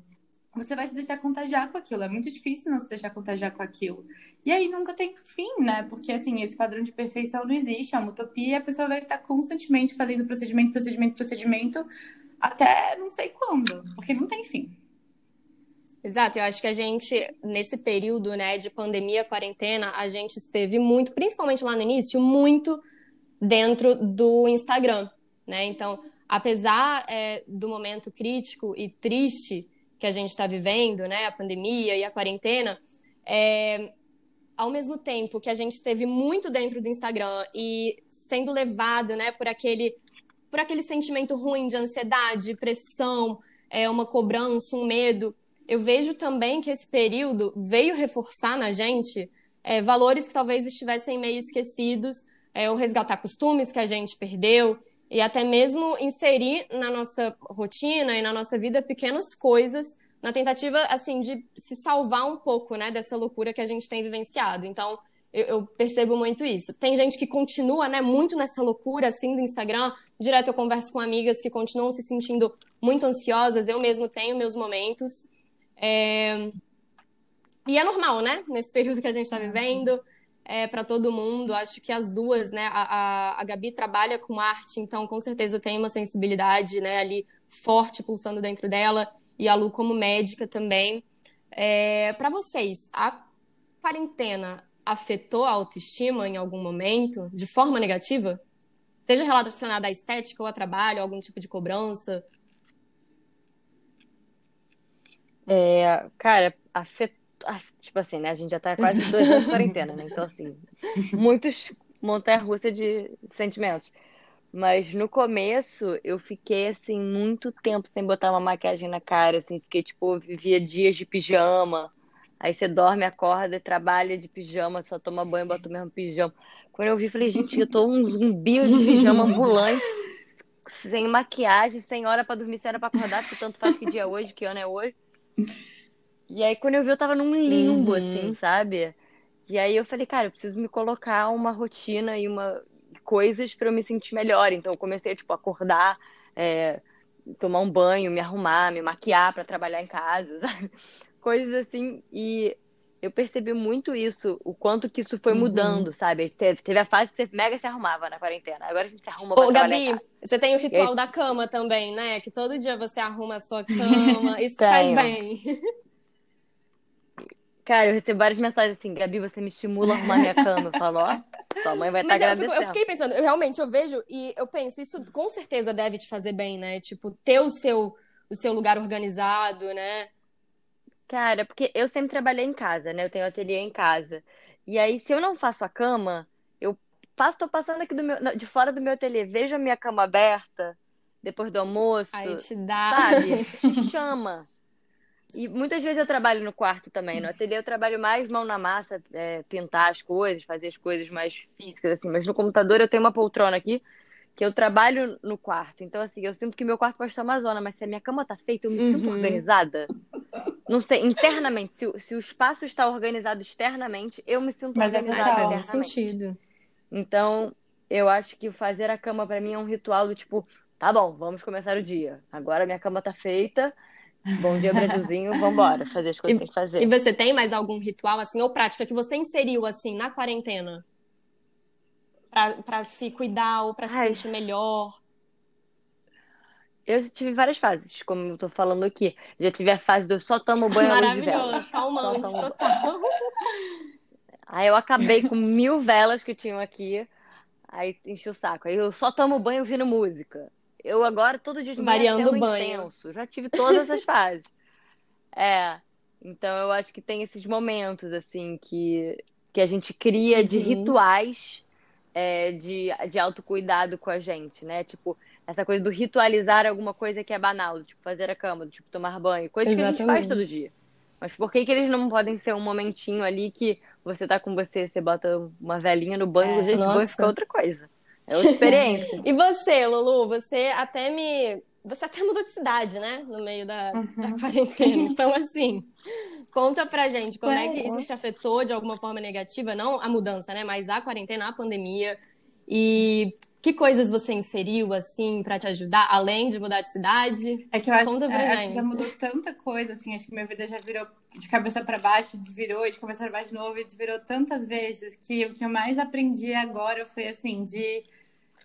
você vai se deixar contagiar com aquilo. É muito difícil não se deixar contagiar com aquilo. E aí nunca tem fim, né? Porque assim, esse padrão de perfeição não existe, é uma utopia a pessoa vai estar constantemente fazendo procedimento, procedimento, procedimento, até não sei quando, porque não tem fim. Exato, eu acho que a gente, nesse período né, de pandemia, quarentena, a gente esteve muito, principalmente lá no início, muito dentro do Instagram, né? Então, apesar é, do momento crítico e triste que a gente está vivendo, né, a pandemia e a quarentena, é, ao mesmo tempo que a gente esteve muito dentro do Instagram e sendo levado, né, por aquele por aquele sentimento ruim de ansiedade, pressão, é uma cobrança, um medo, eu vejo também que esse período veio reforçar na gente é, valores que talvez estivessem meio esquecidos, é, ou resgatar costumes que a gente perdeu, e até mesmo inserir na nossa rotina e na nossa vida pequenas coisas na tentativa assim de se salvar um pouco né dessa loucura que a gente tem vivenciado. Então eu, eu, percebo muito isso. Tem gente que continua né muito nessa loucura assim do Instagram. Direto eu converso com amigas que continuam se sentindo muito ansiosas. Eu mesmo tenho meus momentos. É... e é normal né nesse período que a gente está vivendo é, para todo mundo. Acho que as duas, né? A, a, a, Gabi trabalha com arte, então com certeza tem uma sensibilidade né, ali forte pulsando dentro dela, e a Lu como médica também. É, para vocês, a quarentena afetou a autoestima em algum momento, de forma negativa? Seja relacionada à estética ou a trabalho, algum tipo de cobrança? É, cara, afetou tipo assim, né? A gente já tá quase dois anos de quarentena, né? Então, assim, muitos montanha-russa de sentimentos. Mas no começo eu fiquei assim muito tempo sem botar uma maquiagem na cara, assim, fiquei tipo, vivia dias de pijama. Aí você dorme, acorda, trabalha de pijama, só toma banho, bota o mesmo pijama. Quando eu vi, falei, gente, eu tô um zumbi de pijama ambulante, sem maquiagem, sem hora para dormir, sem hora para acordar, porque tanto faz que dia é hoje, que ano é hoje. E aí, quando eu vi, eu tava num limbo, Uhum. assim, sabe? E aí eu falei, cara, eu preciso me colocar uma rotina e uma coisas pra eu me sentir melhor. Então eu comecei, tipo, a acordar, é, tomar um banho, me arrumar, me maquiar pra trabalhar em casa, sabe? Coisas assim. E eu percebi muito isso, o quanto que isso foi Uhum. mudando, sabe? Teve, teve a fase que você mega se arrumava na quarentena. Agora a gente se arruma pra Ô, Gabi, você tem o ritual aí- da cama também, né? Que todo dia você arruma a sua cama. Isso faz bem. Cara, eu recebo várias mensagens assim, Gabi, você me estimula a arrumar minha cama. Eu falo, ó, sua mãe vai estar Mas eu, fico- eu agradecendo. fiquei pensando, eu realmente eu vejo e eu penso, isso com certeza deve te fazer bem, né? Tipo, ter o seu, o seu lugar organizado, né? Cara, porque eu sempre trabalhei em casa, né? Eu tenho ateliê em casa. E aí, se eu não faço a cama, eu faço, tô passando aqui do meu, de fora do meu ateliê, vejo a minha cama aberta depois do almoço, Aí te dá. sabe? Te chama. E muitas vezes eu trabalho no quarto também. No ateliê eu trabalho mais mão na massa, é, pintar as coisas, fazer as coisas mais físicas, assim. Mas no computador eu tenho uma poltrona aqui que eu trabalho no quarto. Então, assim, eu sinto que meu quarto pode estar uma zona, mas se a minha cama tá feita, eu me sinto Uhum. organizada. Não sei, internamente, se, o- se o espaço está organizado externamente, eu me sinto Mas é organizada total. faz internamente. sentido. Então, eu acho que fazer a cama pra mim é um ritual do tipo, tá bom, vamos começar o dia. Agora minha cama tá feita. Bom dia, Brasilzinho, vambora, fazer as coisas que tem que fazer. E você tem mais algum ritual, assim, ou prática que você inseriu, assim, na quarentena? Pra, pra se cuidar ou pra se Ai. sentir melhor? Eu já tive várias fases, como eu tô falando aqui. Já tive a fase do só tomo banho. Maravilhoso, calmante, tomo- total. Aí eu acabei com mil velas que tinham aqui. Aí enchi o saco. Aí eu só tomo banho ouvindo música. Eu agora, todo dia de manhã, Variando acendo o banho. incenso. Já tive todas as fases. É. Então eu acho que tem esses momentos, assim, que, que a gente cria de Uhum. rituais é, de, de autocuidado com a gente, né? Tipo, essa coisa do ritualizar alguma coisa que é banal, tipo fazer a cama, tipo tomar banho, coisas que a gente faz Exatamente. todo dia. Mas por que que eles não podem ser um momentinho ali que você tá com você, você bota uma velinha no banho, É, gente, banho fica outra coisa. É outra experiência. E você, Lulu, você até me. Você até mudou de cidade, né? No meio da, Uhum. da quarentena. Então, assim, conta pra gente como é que Ué. isso te afetou de alguma forma negativa, não a mudança, né? Mas a quarentena, a pandemia. E que coisas você inseriu, assim, pra te ajudar, além de mudar de cidade? É que eu acho, é, acho que já mudou tanta coisa, assim, acho que minha vida já virou de cabeça pra baixo, desvirou, e de cabeça pra baixo de novo, e desvirou tantas vezes, que o que eu mais aprendi agora foi, assim, de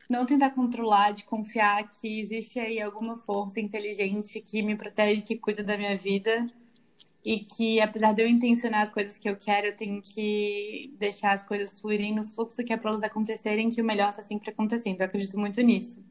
não tentar controlar, de confiar que existe aí alguma força inteligente que me protege, que cuida da minha vida, e que apesar de eu intencionar as coisas que eu quero, eu tenho que deixar as coisas fluírem no fluxo que é para elas acontecerem, que o melhor está sempre acontecendo. Eu acredito muito nisso.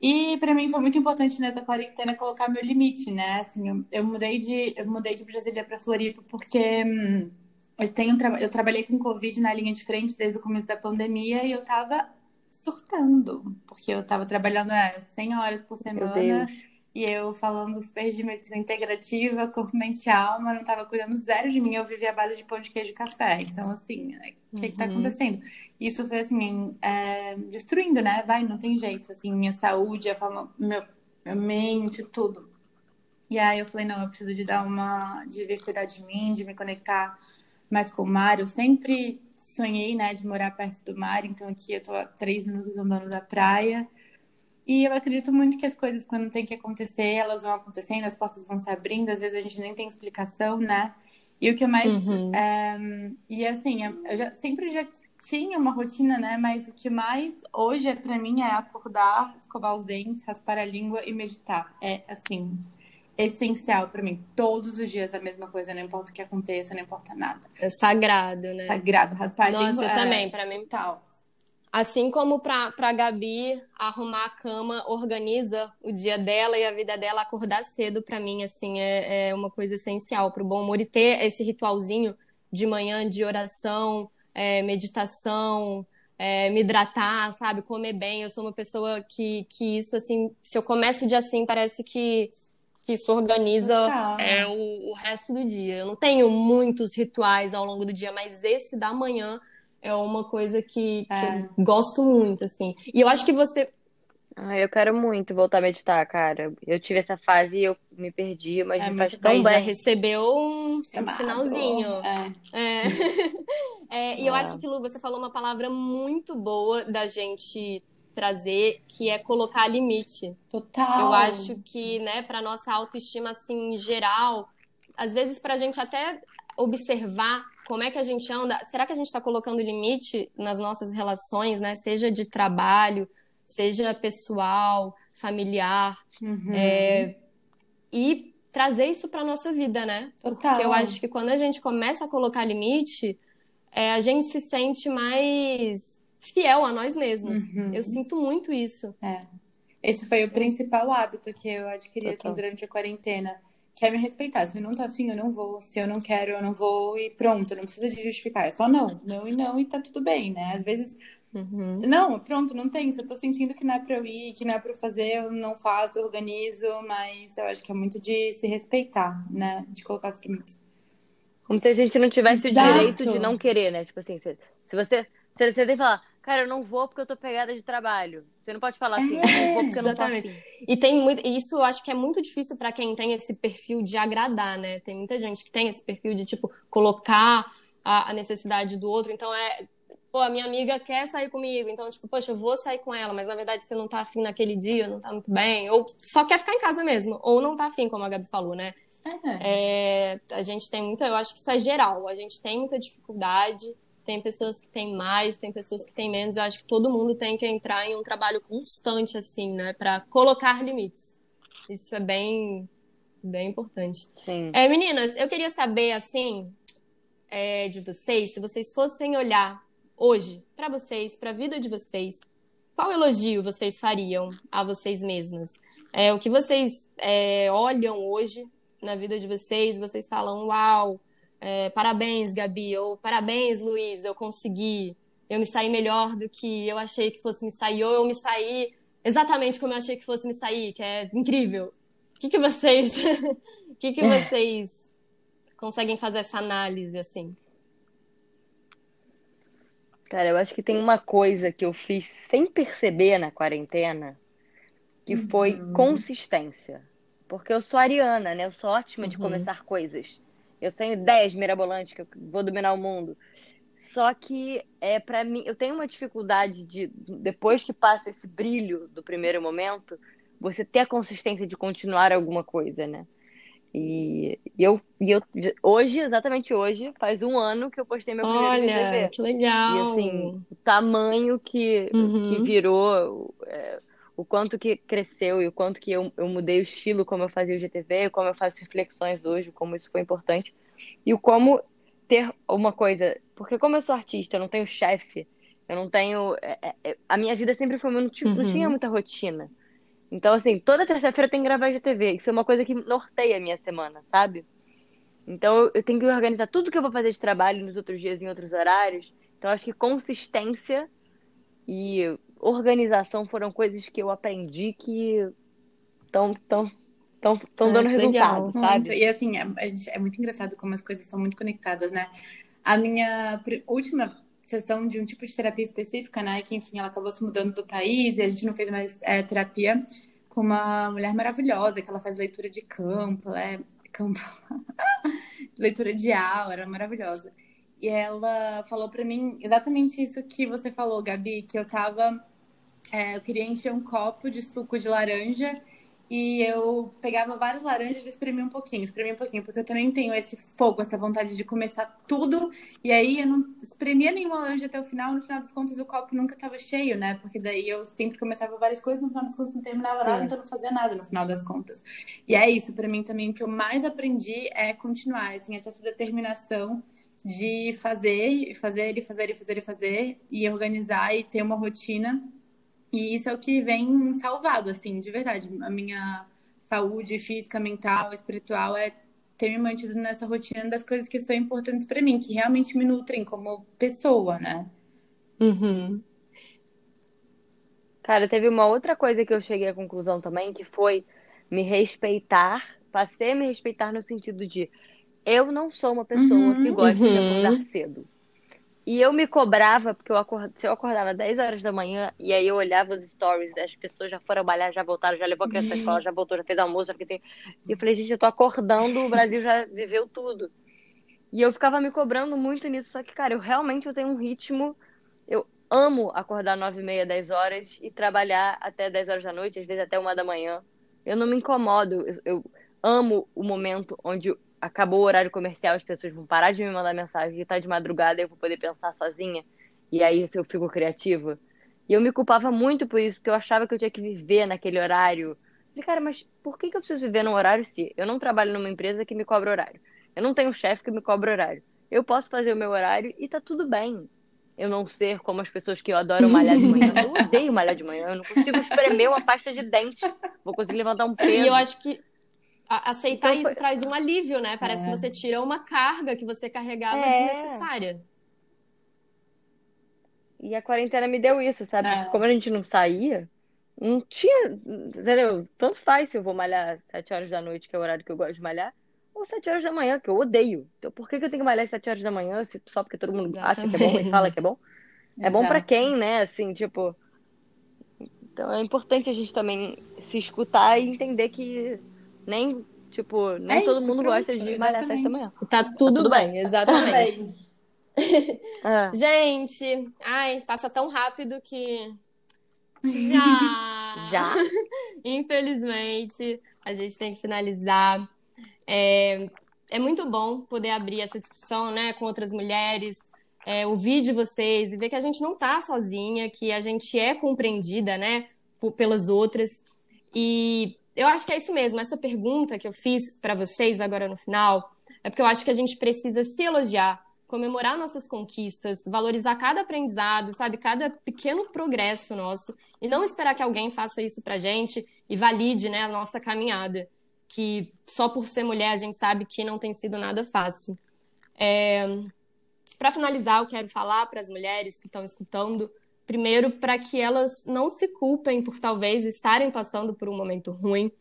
E para mim foi muito importante nessa quarentena colocar meu limite, né? Assim, eu, eu mudei de eu mudei de Brasília para Floripa porque hum, eu tenho eu trabalhei com Covid na linha de frente desde o começo da pandemia e eu tava surtando, porque eu tava trabalhando é, 100 horas por semana. E eu falando super de medicina integrativa, corpo, mente e alma, não tava cuidando zero de mim, eu vivia à base de pão de queijo e café. Então, assim, o que que tá Uhum. acontecendo? Isso foi, assim, é, destruindo, né? Vai, não tem jeito, assim, minha saúde, a forma, meu, minha mente, tudo. E aí eu falei, não, eu preciso de dar uma, de vir cuidar de mim, de me conectar mais com o mar. Eu sempre sonhei, né, de morar perto do mar, então aqui eu tô a três minutos andando da praia. E eu acredito muito que as coisas, quando tem que acontecer, elas vão acontecendo, as portas vão se abrindo, às vezes a gente nem tem explicação, né? E o que eu mais. Uhum. é, e assim, eu já, sempre já tinha uma rotina, né? Mas o que mais hoje é pra mim é acordar, escovar os dentes, raspar a língua e meditar. É assim, essencial pra mim. Todos os dias a mesma coisa, não importa o que aconteça, não importa nada. É sagrado, né? Sagrado, raspar a Nossa, língua. eu é também, pra mim. Tal. Assim como pra, pra Gabi arrumar a cama, organiza o dia dela e a vida dela, acordar cedo, pra mim, assim, é, é uma coisa essencial pro bom humor. E ter esse ritualzinho de manhã de oração, é, meditação, é, me hidratar, sabe? Comer bem. Eu sou uma pessoa que, que isso, assim, se eu começo o dia assim, parece que, que isso organiza é, o, o resto do dia. Eu não tenho muitos rituais ao longo do dia, mas esse da manhã é uma coisa que, que É. eu gosto muito, assim. E eu acho que você Ah, eu quero muito voltar a meditar, cara. Eu tive essa fase e eu me perdi, mas É me faz tão Aí já bem. recebeu um, um Chamado. sinalzinho. É. É. É, e eu É. acho que, Lu, você falou uma palavra muito boa da gente trazer, que é colocar limite. Total. Eu acho que, né, para nossa autoestima assim em geral, às vezes para a gente até observar como é que a gente anda, será que a gente está colocando limite nas nossas relações, né? Seja de trabalho, seja pessoal, familiar, Uhum. é, e trazer isso para nossa vida, né? Total. Porque eu acho que quando a gente começa a colocar limite, é, a gente se sente mais fiel a nós mesmos. Uhum. Eu sinto muito isso. Esse foi o principal hábito que eu adquiri assim, durante a quarentena, que é me respeitar. Se eu não tô afim, eu não vou. Se eu não quero, eu não vou. E pronto, não precisa de justificar. É só não. Não e não, e tá tudo bem, né? Às vezes, Uhum. não, pronto, não tem. Se eu tô sentindo que não é pra eu ir, que não é pra eu fazer, eu não faço, eu organizo. Mas eu acho que é muito de se respeitar, né? De colocar os limites. Como se a gente não tivesse Exato. o direito de não querer, né? Tipo assim, se, se você, se você tem que falar, cara, eu não vou porque eu tô pegada de trabalho. Você não pode falar assim, eu não vou porque eu não tô exatamente. afim. E tem muito, isso eu acho que é muito difícil para quem tem esse perfil de agradar, né? Tem muita gente que tem esse perfil de tipo colocar a, a necessidade do outro. Então é, pô, a minha amiga quer sair comigo, então tipo, poxa, eu vou sair com ela, mas na verdade você não tá afim naquele dia, não tá muito bem, ou só quer ficar em casa mesmo, ou não tá afim, como a Gabi falou, né? É. É, a gente tem muita, eu acho que isso é geral. A gente tem muita dificuldade, tem pessoas que têm mais, tem pessoas que têm menos. Eu acho que todo mundo tem que entrar em um trabalho constante, assim, né, para colocar limites. Isso é bem, bem importante. Sim. É, meninas, eu queria saber, assim, é, de vocês, se vocês fossem olhar hoje para vocês, para a vida de vocês, qual elogio vocês fariam a vocês mesmas? É, o que vocês é, olham hoje na vida de vocês, vocês falam, uau, é, parabéns, Gabi, ou parabéns, Luiz, eu consegui, eu me saí melhor do que eu achei que fosse me sair, ou eu me saí exatamente como eu achei que fosse me sair, que é incrível. O que, que vocês, o que, que vocês conseguem fazer essa análise assim? Cara, eu acho que tem uma coisa que eu fiz sem perceber na quarentena, que foi consistência. Porque eu sou ariana, né? Eu sou ótima de Uhum. começar coisas. Eu tenho ideias mirabolantes que eu vou dominar o mundo. Só que é para mim, eu tenho uma dificuldade de depois que passa esse brilho do primeiro momento, você ter a consistência de continuar alguma coisa, né? E, e eu, e eu hoje, exatamente hoje, faz um ano que eu postei meu primeiro Olha, IGTV. que legal. E assim, o tamanho que, Uhum. que virou, é, o quanto que cresceu e o quanto que eu, eu mudei o estilo como eu fazia o GTV, como eu faço reflexões hoje, como isso foi importante. E o como ter uma coisa. Porque como eu sou artista, eu não tenho chefe, eu não tenho. é, é, é, a minha vida sempre foi. Não Uhum. tinha muita rotina. Então, assim, toda terça-feira eu tenho que gravar GTV. Isso é uma coisa que norteia a minha semana, sabe? Então eu- eu tenho que organizar tudo que eu vou fazer de trabalho nos outros dias, em outros horários. Então eu acho que consistência e organização foram coisas que eu aprendi que estão tão, tão, tão Ah, dando que legal. resultado, Muito. sabe? E assim, é, a gente- é muito engraçado como as coisas são muito conectadas, né? A minha última sessão de um tipo de terapia específica, né? Que enfim, ela acabou se mudando do país e a gente não fez mais é, terapia com uma mulher maravilhosa, que ela faz leitura de campo, ela é campo, leitura de aura, maravilhosa. E ela falou pra mim exatamente isso que você falou, Gabi, que eu tava. É, eu queria encher um copo de suco de laranja e eu pegava várias laranjas e espremia um pouquinho, espremia um pouquinho, porque eu também tenho esse fogo, essa vontade de começar tudo. E aí eu não espremia nenhuma laranja até o final, no final das contas o copo nunca tava cheio, né? Porque daí eu sempre começava várias coisas, no final das contas não terminava nada, então não fazia nada no final das contas. E é isso, pra mim também, o que eu mais aprendi é continuar, assim, é ter essa determinação de fazer, e fazer, e fazer, e fazer, e fazer, e organizar e ter uma rotina. E isso é o que vem salvado, assim, de verdade. A minha saúde física, mental, espiritual é ter me mantido nessa rotina das coisas que são importantes pra mim, que realmente me nutrem como pessoa, né? Uhum. Cara, teve uma outra coisa que eu cheguei à conclusão também, que foi me respeitar, passei a me respeitar no sentido de eu não sou uma pessoa Uhum. que gosta de Uhum. acordar cedo. E eu me cobrava, porque eu acord... se eu acordava 10 horas da manhã, e aí eu olhava os stories, as pessoas já foram trabalhar, já voltaram, já levou a criança à escola, já voltou, já fez almoço, já fiquei... E eu falei, gente, eu tô acordando, o Brasil já viveu tudo. E eu ficava me cobrando muito nisso, só que, cara, eu realmente eu tenho um ritmo. Eu amo acordar 9 e meia, 10 horas e trabalhar até 10 horas da noite, às vezes até uma da manhã. Eu não me incomodo, eu, eu amo o momento onde acabou o horário comercial, as pessoas vão parar de me mandar mensagem e tá de madrugada eu vou poder pensar sozinha. E aí eu fico criativa. E eu me culpava muito por isso, porque eu achava que eu tinha que viver naquele horário. Falei, cara, mas por que, que eu preciso viver num horário se eu não trabalho numa empresa que me cobra horário? Eu não tenho um chefe que me cobra horário. Eu posso fazer o meu horário e tá tudo bem. Eu não ser como as pessoas que eu adoro malhar de manhã. Eu odeio malhar de manhã. Eu não consigo espremer uma pasta de dente. Vou conseguir levantar um peso. E eu acho que aceitar então, isso traz um alívio, né? Parece é. que você tira uma carga que você carregava é. desnecessária. E a quarentena me deu isso, sabe? É. Como a gente não saía, não tinha. Entendeu? Tanto faz se eu vou malhar sete horas da noite, que é o horário que eu gosto de malhar ou 7 horas da manhã, que eu odeio. Então, por que, que eu tenho que malhar 7 horas da manhã só porque todo mundo Exatamente. acha que é bom e fala que é bom? É Exato. bom para quem, né? Assim, tipo. Então é importante a gente também se escutar e entender que nem, tipo, nem é todo isso, mundo pronto. gosta de malhar às 7 da manhã. Tá tudo, tá tudo bem, bem, exatamente. é. Gente, ai, passa tão rápido que. Já! Já! Infelizmente, a gente tem que finalizar. É, é muito bom poder abrir essa discussão né, com outras mulheres, é, ouvir de vocês e ver que a gente não está sozinha, que a gente é compreendida né, pelas outras. E eu acho que é isso mesmo. Essa pergunta que eu fiz para vocês agora no final é porque eu acho que a gente precisa se elogiar, comemorar nossas conquistas, valorizar cada aprendizado, sabe, cada pequeno progresso nosso e não esperar que alguém faça isso para gente e valide né, a nossa caminhada que só por ser mulher a gente sabe que não tem sido nada fácil. É... Para finalizar, eu quero falar para as mulheres que estão escutando, primeiro, para que elas não se culpem por talvez estarem passando por um momento ruim.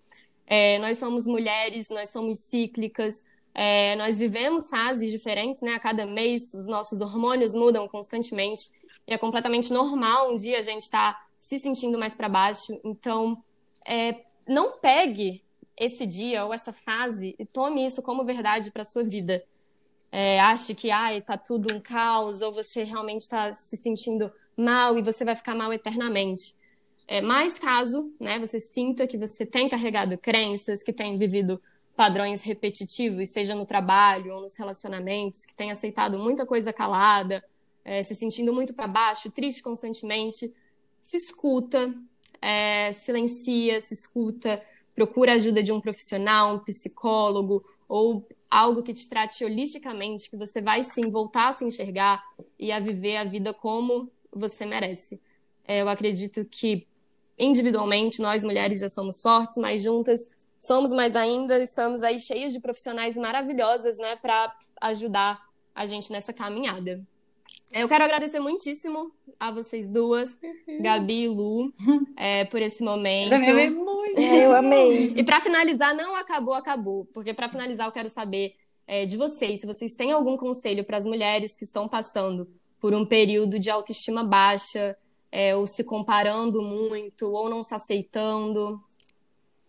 É, nós somos mulheres, nós somos cíclicas, é, nós vivemos fases diferentes, né? A cada mês os nossos hormônios mudam constantemente e é completamente normal um dia a gente estar tá se sentindo mais para baixo. Então, é, não pegue esse dia ou essa fase e tome isso como verdade para sua vida. É, ache que ai, tá tudo um caos, ou você realmente está se sentindo mal e você vai ficar mal eternamente. É, mas caso né, você sinta que você tem carregado crenças, que tem vivido padrões repetitivos, seja no trabalho ou nos relacionamentos, que tem aceitado muita coisa calada, é, se sentindo muito para baixo, triste constantemente, se escuta, é, silencia, se escuta, procura a ajuda de um profissional, um psicólogo ou algo que te trate holisticamente, que você vai sim voltar a se enxergar e a viver a vida como você merece. É, eu acredito que individualmente nós mulheres já somos fortes, mas juntas somos mais ainda, estamos aí cheias de profissionais maravilhosas, né, para ajudar a gente nessa caminhada. Eu quero agradecer muitíssimo a vocês duas, uhum. Gabi e Lu, é, por esse momento. Eu amei muito. É, eu amei. E para finalizar, não acabou, acabou. Porque para finalizar, eu quero saber é, de vocês, se vocês têm algum conselho para as mulheres que estão passando por um período de autoestima baixa, é, ou se comparando muito, ou não se aceitando.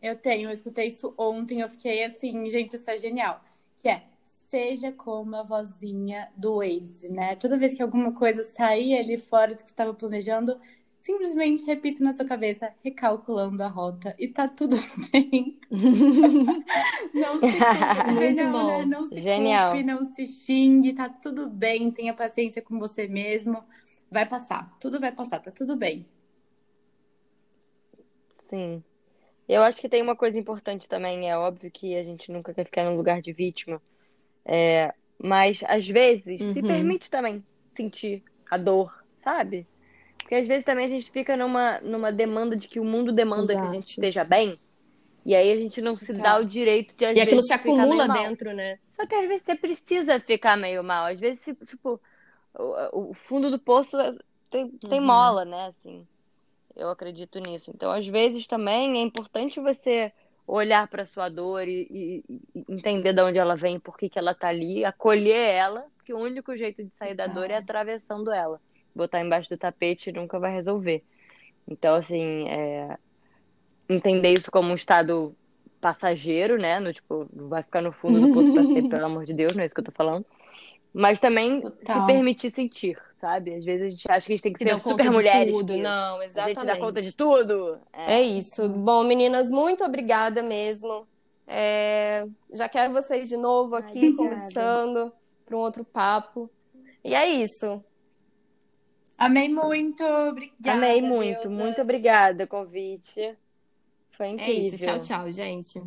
Eu tenho, eu escutei isso ontem, eu fiquei assim, gente, isso é genial. Que é, seja como a vozinha do Waze, né? Toda vez que alguma coisa sair ali fora do que estava planejando, simplesmente repita na sua cabeça, recalculando a rota e tá tudo bem. não se culpe, bom. Né? não se Genial. culpe, não se xingue, tá tudo bem, tenha paciência com você mesmo. Vai passar, tudo vai passar, tá tudo bem. Sim. Eu acho que tem uma coisa importante também, é óbvio que a gente nunca quer ficar no lugar de vítima, é, mas às vezes uhum. se permite também sentir a dor, sabe? Porque às vezes também a gente fica numa, numa demanda de que o mundo demanda Exato. que a gente esteja bem. E aí a gente não se dá o direito de às E aquilo se acumula dentro, né? Só que às vezes você precisa ficar meio mal. Às vezes, tipo, o, o fundo do poço tem, tem uhum. mola, né? Assim, eu acredito nisso. Então, às vezes também é importante você olhar para sua dor e, e, entender de onde ela vem, por que, que ela tá ali, acolher ela, porque o único jeito de sair da dor é atravessando ela. Botar embaixo do tapete nunca vai resolver. Então, assim, é... entender isso como um estado passageiro, né? No, tipo, não vai ficar no fundo do poço pra sempre, pelo amor de Deus, não é isso que eu tô falando. Mas também Total. se permitir sentir, sabe? Às vezes a gente acha que a gente tem que, que ser super mulheres. Tudo. Não, exatamente. A gente dá conta de tudo. É, é isso. Bom, meninas, muito obrigada mesmo. É... Já quero vocês de novo aqui Ai, conversando para um outro papo. E é isso. Amei muito, obrigada. Amei muito, deusas. muito obrigada, convite. Foi incrível. É isso, tchau, tchau, gente.